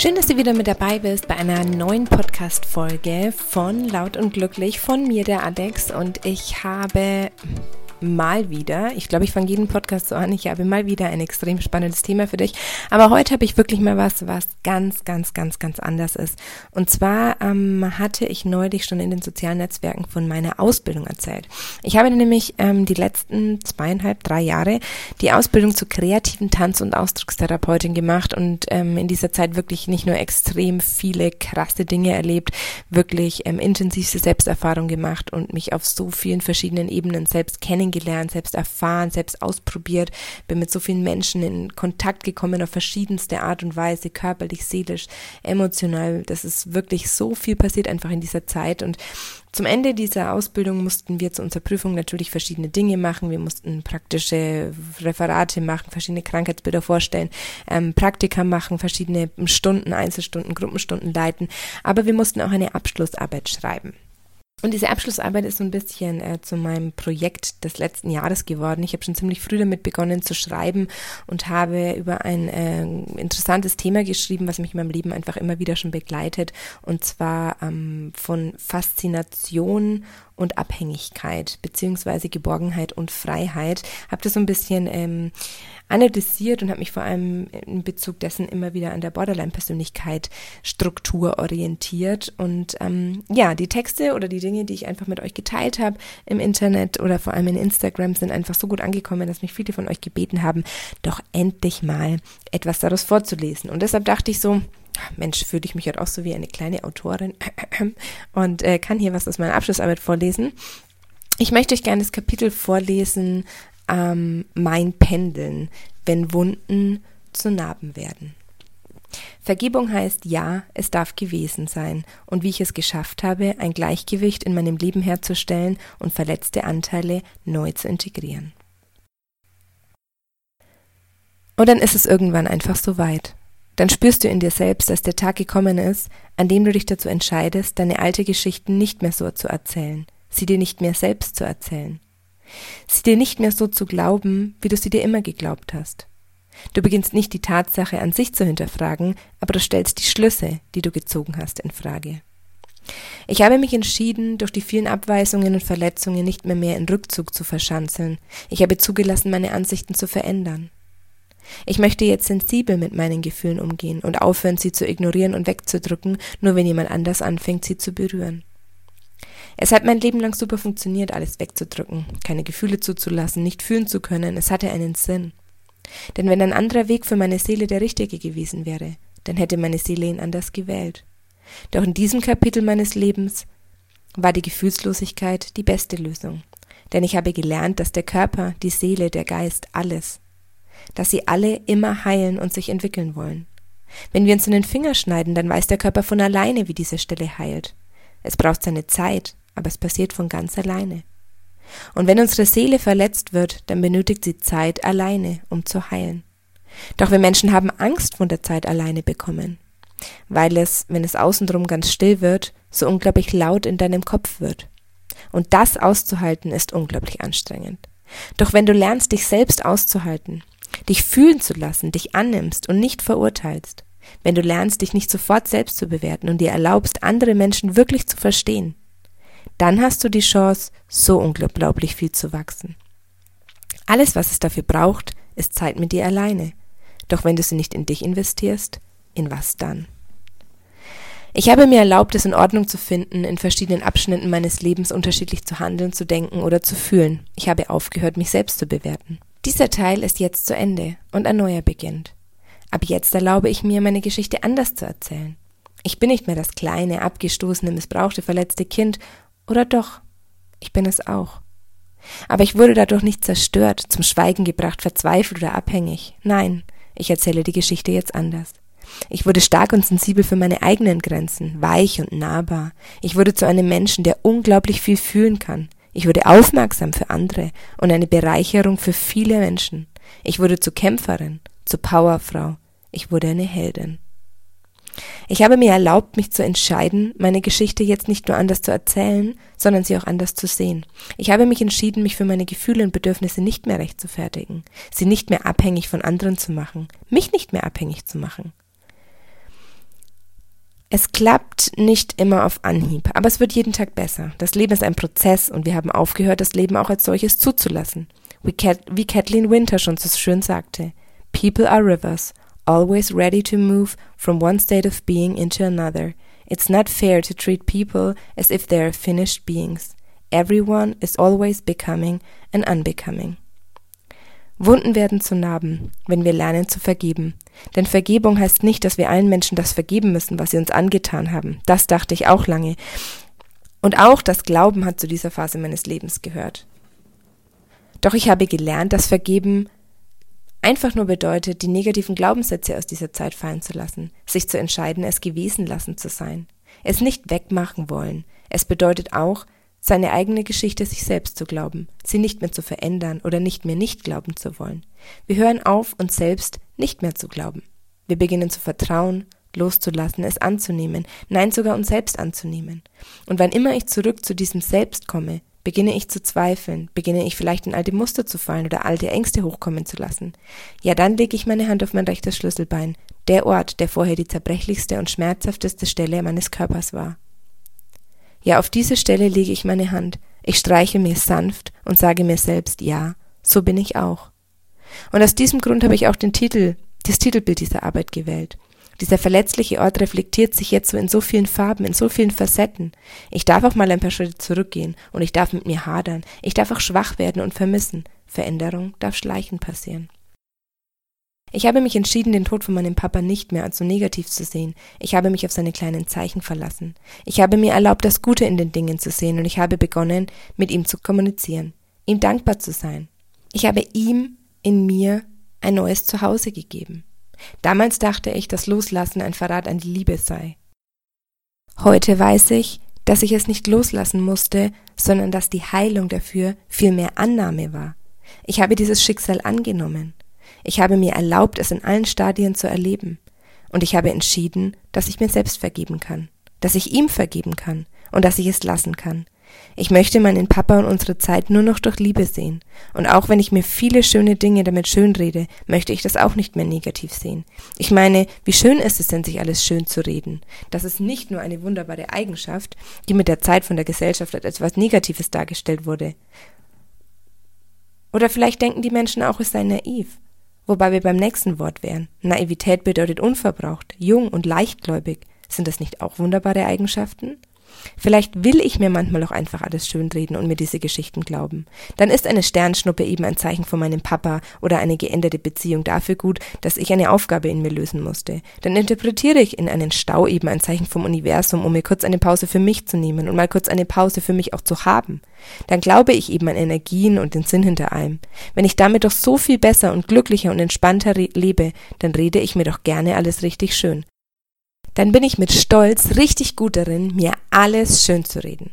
Schön, dass du wieder mit dabei bist bei einer neuen Podcast-Folge von Laut und Glücklich von mir, der Adex. Und ich habe mal wieder, ich glaube, ich fange jeden Podcast so an, ich habe mal wieder ein extrem spannendes Thema für dich. Aber heute habe ich wirklich mal was, was ganz, ganz, ganz, ganz anders ist. Und zwar ähm, hatte ich neulich schon in den sozialen Netzwerken von meiner Ausbildung erzählt. Ich habe nämlich ähm, die letzten zweieinhalb, drei Jahre die Ausbildung zur kreativen Tanz- und Ausdruckstherapeutin gemacht und ähm, in dieser Zeit wirklich nicht nur extrem viele krasse Dinge erlebt, wirklich ähm, intensivste Selbsterfahrung gemacht und mich auf so vielen verschiedenen Ebenen selbst kennengelernt kennengelernt, selbst erfahren, selbst ausprobiert, bin mit so vielen Menschen in Kontakt gekommen auf verschiedenste Art und Weise, körperlich, seelisch, emotional. Das ist wirklich so viel passiert einfach in dieser Zeit und zum Ende dieser Ausbildung mussten wir zu unserer Prüfung natürlich verschiedene Dinge machen. Wir mussten praktische Referate machen, verschiedene Krankheitsbilder vorstellen, ähm, Praktika machen, verschiedene Stunden, Einzelstunden, Gruppenstunden leiten. Aber wir mussten auch eine Abschlussarbeit schreiben. Und diese Abschlussarbeit ist so ein bisschen äh, zu meinem Projekt des letzten Jahres geworden. Ich habe schon ziemlich früh damit begonnen zu schreiben und habe über ein äh, interessantes Thema geschrieben, was mich in meinem Leben einfach immer wieder schon begleitet. Und zwar ähm, von Faszination und Abhängigkeit, beziehungsweise Geborgenheit und Freiheit. Habe das so ein bisschen ähm, analysiert und habe mich vor allem in Bezug dessen immer wieder an der Borderline-Persönlichkeit Struktur orientiert. Und ähm, ja, die Texte oder die Dinge, die ich einfach mit euch geteilt habe im Internet oder vor allem in Instagram, sind einfach so gut angekommen, dass mich viele von euch gebeten haben, doch endlich mal etwas daraus vorzulesen. Und deshalb dachte ich so, Mensch, fühle ich mich halt auch so wie eine kleine Autorin und äh, kann hier was aus meiner Abschlussarbeit vorlesen. Ich möchte euch gerne das Kapitel vorlesen, ähm, Mein Pendeln, wenn Wunden zu Narben werden. Vergebung heißt ja, es darf gewesen sein und wie ich es geschafft habe, ein Gleichgewicht in meinem Leben herzustellen und verletzte Anteile neu zu integrieren. Und dann ist es irgendwann einfach so weit. Dann spürst du in dir selbst, dass der Tag gekommen ist, an dem du dich dazu entscheidest, deine alte Geschichten nicht mehr so zu erzählen, sie dir nicht mehr selbst zu erzählen, sie dir nicht mehr so zu glauben, wie du sie dir immer geglaubt hast. Du beginnst nicht die Tatsache an sich zu hinterfragen, aber du stellst die Schlüsse, die du gezogen hast, in Frage. Ich habe mich entschieden, durch die vielen Abweisungen und Verletzungen nicht mehr mehr in Rückzug zu verschanzeln. Ich habe zugelassen, meine Ansichten zu verändern. Ich möchte jetzt sensibel mit meinen Gefühlen umgehen und aufhören, sie zu ignorieren und wegzudrücken, nur wenn jemand anders anfängt, sie zu berühren. Es hat mein Leben lang super funktioniert, alles wegzudrücken, keine Gefühle zuzulassen, nicht fühlen zu können, es hatte einen Sinn. Denn wenn ein anderer Weg für meine Seele der richtige gewesen wäre, dann hätte meine Seele ihn anders gewählt. Doch in diesem Kapitel meines Lebens war die Gefühlslosigkeit die beste Lösung. Denn ich habe gelernt, dass der Körper, die Seele, der Geist, alles, dass sie alle immer heilen und sich entwickeln wollen. Wenn wir uns in den Finger schneiden, dann weiß der Körper von alleine, wie diese Stelle heilt. Es braucht seine Zeit, aber es passiert von ganz alleine. Und wenn unsere Seele verletzt wird, dann benötigt sie Zeit alleine, um zu heilen. Doch wir Menschen haben Angst von der Zeit alleine bekommen, weil es, wenn es außenrum ganz still wird, so unglaublich laut in deinem Kopf wird. Und das auszuhalten ist unglaublich anstrengend. Doch wenn du lernst, dich selbst auszuhalten, dich fühlen zu lassen, dich annimmst und nicht verurteilst, wenn du lernst, dich nicht sofort selbst zu bewerten und dir erlaubst, andere Menschen wirklich zu verstehen, dann hast du die Chance, so unglaublich viel zu wachsen. Alles, was es dafür braucht, ist Zeit mit dir alleine. Doch wenn du sie nicht in dich investierst, in was dann? Ich habe mir erlaubt, es in Ordnung zu finden, in verschiedenen Abschnitten meines Lebens unterschiedlich zu handeln, zu denken oder zu fühlen. Ich habe aufgehört, mich selbst zu bewerten. Dieser Teil ist jetzt zu Ende und ein neuer beginnt. Ab jetzt erlaube ich mir, meine Geschichte anders zu erzählen. Ich bin nicht mehr das kleine, abgestoßene, missbrauchte, verletzte Kind, oder doch? Ich bin es auch. Aber ich wurde dadurch nicht zerstört, zum Schweigen gebracht, verzweifelt oder abhängig. Nein, ich erzähle die Geschichte jetzt anders. Ich wurde stark und sensibel für meine eigenen Grenzen, weich und nahbar. Ich wurde zu einem Menschen, der unglaublich viel fühlen kann. Ich wurde aufmerksam für andere und eine Bereicherung für viele Menschen. Ich wurde zur Kämpferin, zur Powerfrau. Ich wurde eine Heldin. Ich habe mir erlaubt, mich zu entscheiden, meine Geschichte jetzt nicht nur anders zu erzählen, sondern sie auch anders zu sehen. Ich habe mich entschieden, mich für meine Gefühle und Bedürfnisse nicht mehr rechtfertigen, sie nicht mehr abhängig von anderen zu machen, mich nicht mehr abhängig zu machen. Es klappt nicht immer auf Anhieb, aber es wird jeden Tag besser. Das Leben ist ein Prozess und wir haben aufgehört, das Leben auch als solches zuzulassen. Wie, Cat, wie Kathleen Winter schon so schön sagte, People are rivers, always ready to move from one state of being into another. It's not fair to treat people as if they are finished beings. Everyone is always becoming and unbecoming. Wunden werden zu Narben, wenn wir lernen zu vergeben. Denn Vergebung heißt nicht, dass wir allen Menschen das vergeben müssen, was sie uns angetan haben. Das dachte ich auch lange. Und auch das Glauben hat zu dieser Phase meines Lebens gehört. Doch ich habe gelernt, dass Vergeben einfach nur bedeutet, die negativen Glaubenssätze aus dieser Zeit fallen zu lassen, sich zu entscheiden, es gewesen lassen zu sein, es nicht wegmachen wollen. Es bedeutet auch, seine eigene Geschichte sich selbst zu glauben, sie nicht mehr zu verändern oder nicht mehr nicht glauben zu wollen. Wir hören auf, uns selbst nicht mehr zu glauben. Wir beginnen zu vertrauen, loszulassen, es anzunehmen, nein sogar uns selbst anzunehmen. Und wann immer ich zurück zu diesem Selbst komme, beginne ich zu zweifeln, beginne ich vielleicht in alte Muster zu fallen oder alte Ängste hochkommen zu lassen. Ja, dann lege ich meine Hand auf mein rechtes Schlüsselbein, der Ort, der vorher die zerbrechlichste und schmerzhafteste Stelle meines Körpers war. Ja, auf diese Stelle lege ich meine Hand, ich streiche mir sanft und sage mir selbst, ja, so bin ich auch. Und aus diesem Grund habe ich auch den Titel, das Titelbild dieser Arbeit gewählt. Dieser verletzliche Ort reflektiert sich jetzt so in so vielen Farben, in so vielen Facetten. Ich darf auch mal ein paar Schritte zurückgehen und ich darf mit mir hadern. Ich darf auch schwach werden und vermissen. Veränderung darf schleichend passieren. Ich habe mich entschieden, den Tod von meinem Papa nicht mehr als so negativ zu sehen. Ich habe mich auf seine kleinen Zeichen verlassen. Ich habe mir erlaubt, das Gute in den Dingen zu sehen und ich habe begonnen, mit ihm zu kommunizieren, ihm dankbar zu sein. Ich habe ihm in mir ein neues Zuhause gegeben. Damals dachte ich, dass Loslassen ein Verrat an die Liebe sei. Heute weiß ich, dass ich es nicht loslassen musste, sondern dass die Heilung dafür viel mehr Annahme war. Ich habe dieses Schicksal angenommen. Ich habe mir erlaubt, es in allen Stadien zu erleben. Und ich habe entschieden, dass ich mir selbst vergeben kann, dass ich ihm vergeben kann und dass ich es lassen kann. Ich möchte meinen Papa und unsere Zeit nur noch durch Liebe sehen. Und auch wenn ich mir viele schöne Dinge damit schönrede, möchte ich das auch nicht mehr negativ sehen. Ich meine, wie schön ist es denn, sich alles schön zu reden? Das ist nicht nur eine wunderbare Eigenschaft, die mit der Zeit von der Gesellschaft als etwas Negatives dargestellt wurde. Oder vielleicht denken die Menschen auch, es sei naiv. Wobei wir beim nächsten Wort wären. Naivität bedeutet unverbraucht, jung und leichtgläubig. Sind das nicht auch wunderbare Eigenschaften? Vielleicht will ich mir manchmal auch einfach alles schönreden und mir diese Geschichten glauben. Dann ist eine Sternschnuppe eben ein Zeichen von meinem Papa oder eine geänderte Beziehung dafür gut, dass ich eine Aufgabe in mir lösen musste. Dann interpretiere ich in einen Stau eben ein Zeichen vom Universum, um mir kurz eine Pause für mich zu nehmen und mal kurz eine Pause für mich auch zu haben. Dann glaube ich eben an Energien und den Sinn hinter allem. Wenn ich damit doch so viel besser und glücklicher und entspannter lebe, dann rede ich mir doch gerne alles richtig schön dann bin ich mit Stolz richtig gut darin, mir alles schön zu reden.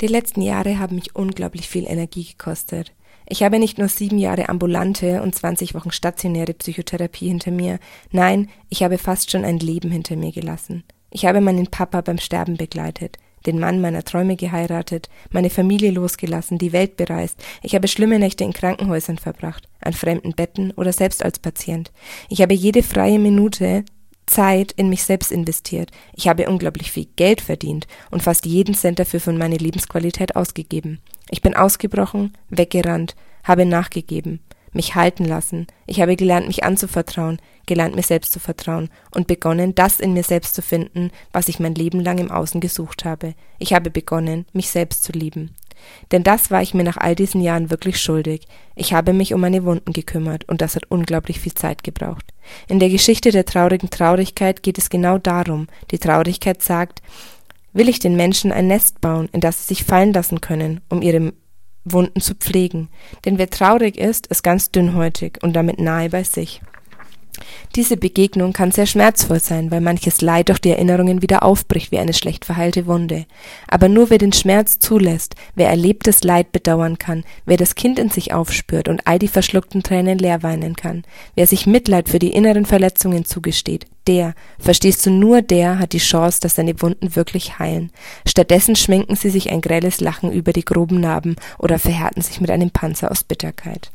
Die letzten Jahre haben mich unglaublich viel Energie gekostet. Ich habe nicht nur sieben Jahre ambulante und 20 Wochen stationäre Psychotherapie hinter mir, nein, ich habe fast schon ein Leben hinter mir gelassen. Ich habe meinen Papa beim Sterben begleitet, den Mann meiner Träume geheiratet, meine Familie losgelassen, die Welt bereist. Ich habe schlimme Nächte in Krankenhäusern verbracht, an fremden Betten oder selbst als Patient. Ich habe jede freie Minute Zeit in mich selbst investiert. Ich habe unglaublich viel Geld verdient und fast jeden Cent dafür von meiner Lebensqualität ausgegeben. Ich bin ausgebrochen, weggerannt, habe nachgegeben, mich halten lassen. Ich habe gelernt, mich anzuvertrauen, gelernt, mir selbst zu vertrauen und begonnen, das in mir selbst zu finden, was ich mein Leben lang im Außen gesucht habe. Ich habe begonnen, mich selbst zu lieben. Denn das war ich mir nach all diesen Jahren wirklich schuldig. Ich habe mich um meine Wunden gekümmert und das hat unglaublich viel Zeit gebraucht. In der Geschichte der traurigen Traurigkeit geht es genau darum. Die Traurigkeit sagt, will ich den Menschen ein Nest bauen, in das sie sich fallen lassen können, um ihre Wunden zu pflegen. Denn wer traurig ist, ist ganz dünnhäutig und damit nahe bei sich. Diese Begegnung kann sehr schmerzvoll sein, weil manches Leid durch die Erinnerungen wieder aufbricht wie eine schlecht verheilte Wunde. Aber nur wer den Schmerz zulässt, wer erlebtes Leid bedauern kann, wer das Kind in sich aufspürt und all die verschluckten Tränen leer weinen kann, wer sich Mitleid für die inneren Verletzungen zugesteht, der, verstehst du, nur der hat die Chance, dass seine Wunden wirklich heilen. Stattdessen schminken sie sich ein grelles Lachen über die groben Narben oder verhärten sich mit einem Panzer aus Bitterkeit.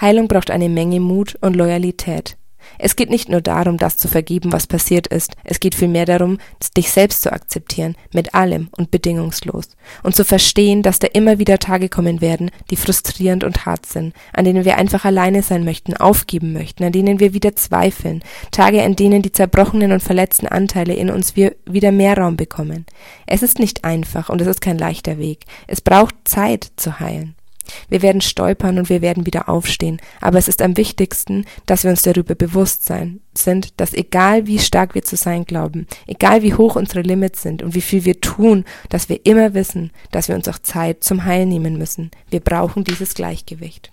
Heilung braucht eine Menge Mut und Loyalität. Es geht nicht nur darum, das zu vergeben, was passiert ist, es geht vielmehr darum, dich selbst zu akzeptieren, mit allem und bedingungslos, und zu verstehen, dass da immer wieder Tage kommen werden, die frustrierend und hart sind, an denen wir einfach alleine sein möchten, aufgeben möchten, an denen wir wieder zweifeln, Tage, in denen die zerbrochenen und verletzten Anteile in uns wieder mehr Raum bekommen. Es ist nicht einfach und es ist kein leichter Weg. Es braucht Zeit zu heilen. Wir werden stolpern und wir werden wieder aufstehen, aber es ist am wichtigsten, dass wir uns darüber bewusst sein, sind, dass egal wie stark wir zu sein glauben, egal wie hoch unsere Limits sind und wie viel wir tun, dass wir immer wissen, dass wir uns auch Zeit zum Heil nehmen müssen. Wir brauchen dieses Gleichgewicht.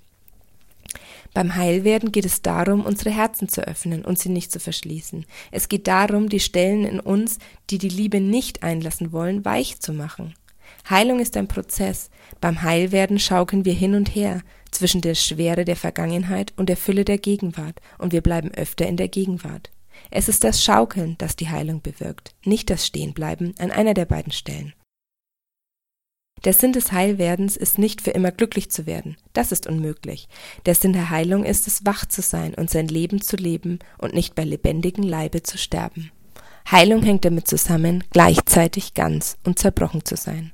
Beim Heilwerden geht es darum, unsere Herzen zu öffnen und sie nicht zu verschließen. Es geht darum, die Stellen in uns, die die Liebe nicht einlassen wollen, weich zu machen. Heilung ist ein Prozess. Beim Heilwerden schaukeln wir hin und her zwischen der Schwere der Vergangenheit und der Fülle der Gegenwart, und wir bleiben öfter in der Gegenwart. Es ist das Schaukeln, das die Heilung bewirkt, nicht das Stehenbleiben an einer der beiden Stellen. Der Sinn des Heilwerdens ist nicht für immer glücklich zu werden, das ist unmöglich. Der Sinn der Heilung ist es, wach zu sein und sein Leben zu leben und nicht bei lebendigem Leibe zu sterben. Heilung hängt damit zusammen, gleichzeitig ganz und zerbrochen zu sein.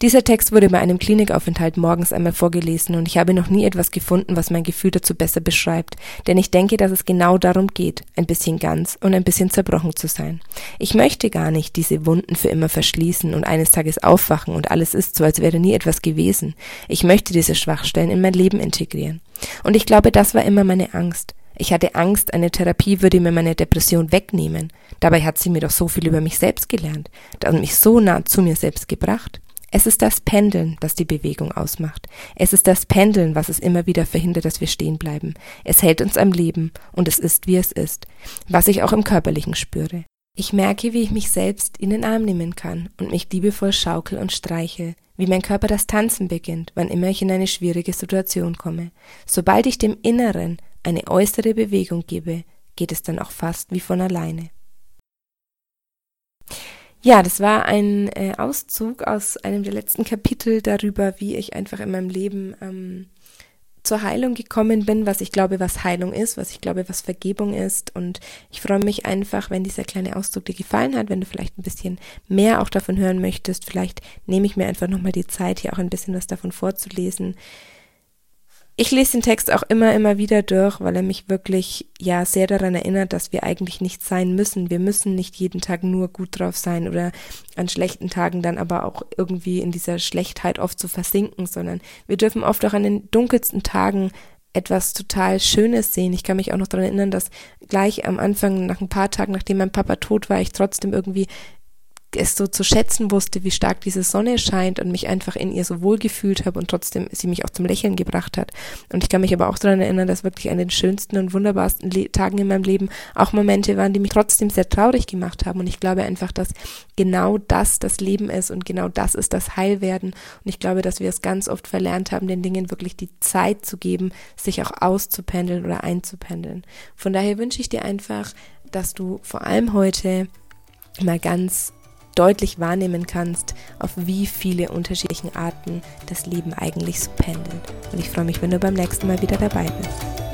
Dieser Text wurde bei einem Klinikaufenthalt morgens einmal vorgelesen und ich habe noch nie etwas gefunden, was mein Gefühl dazu besser beschreibt, denn ich denke, dass es genau darum geht, ein bisschen ganz und ein bisschen zerbrochen zu sein. Ich möchte gar nicht diese Wunden für immer verschließen und eines Tages aufwachen und alles ist so, als wäre nie etwas gewesen. Ich möchte diese Schwachstellen in mein Leben integrieren. Und ich glaube, das war immer meine Angst. Ich hatte Angst, eine Therapie würde mir meine Depression wegnehmen. Dabei hat sie mir doch so viel über mich selbst gelernt und mich so nah zu mir selbst gebracht. Es ist das Pendeln, das die Bewegung ausmacht. Es ist das Pendeln, was es immer wieder verhindert, dass wir stehen bleiben. Es hält uns am Leben und es ist, wie es ist, was ich auch im Körperlichen spüre. Ich merke, wie ich mich selbst in den Arm nehmen kann und mich liebevoll schaukel und streiche, wie mein Körper das Tanzen beginnt, wann immer ich in eine schwierige Situation komme. Sobald ich dem Inneren eine äußere Bewegung gebe, geht es dann auch fast wie von alleine. Ja, das war ein äh, Auszug aus einem der letzten Kapitel darüber, wie ich einfach in meinem Leben ähm, zur Heilung gekommen bin, was ich glaube, was Heilung ist, was ich glaube, was Vergebung ist. Und ich freue mich einfach, wenn dieser kleine Auszug dir gefallen hat, wenn du vielleicht ein bisschen mehr auch davon hören möchtest. Vielleicht nehme ich mir einfach nochmal die Zeit, hier auch ein bisschen was davon vorzulesen. Ich lese den Text auch immer, immer wieder durch, weil er mich wirklich ja sehr daran erinnert, dass wir eigentlich nicht sein müssen. Wir müssen nicht jeden Tag nur gut drauf sein oder an schlechten Tagen dann aber auch irgendwie in dieser Schlechtheit oft zu versinken, sondern wir dürfen oft auch an den dunkelsten Tagen etwas total Schönes sehen. Ich kann mich auch noch daran erinnern, dass gleich am Anfang, nach ein paar Tagen, nachdem mein Papa tot war, ich trotzdem irgendwie es so zu schätzen wusste, wie stark diese Sonne scheint und mich einfach in ihr so wohl gefühlt habe und trotzdem sie mich auch zum Lächeln gebracht hat. Und ich kann mich aber auch daran erinnern, dass wirklich an den schönsten und wunderbarsten Le Tagen in meinem Leben auch Momente waren, die mich trotzdem sehr traurig gemacht haben. Und ich glaube einfach, dass genau das das Leben ist und genau das ist das Heilwerden. Und ich glaube, dass wir es ganz oft verlernt haben, den Dingen wirklich die Zeit zu geben, sich auch auszupendeln oder einzupendeln. Von daher wünsche ich dir einfach, dass du vor allem heute mal ganz deutlich wahrnehmen kannst, auf wie viele unterschiedlichen Arten das Leben eigentlich so pendelt. Und ich freue mich, wenn du beim nächsten Mal wieder dabei bist.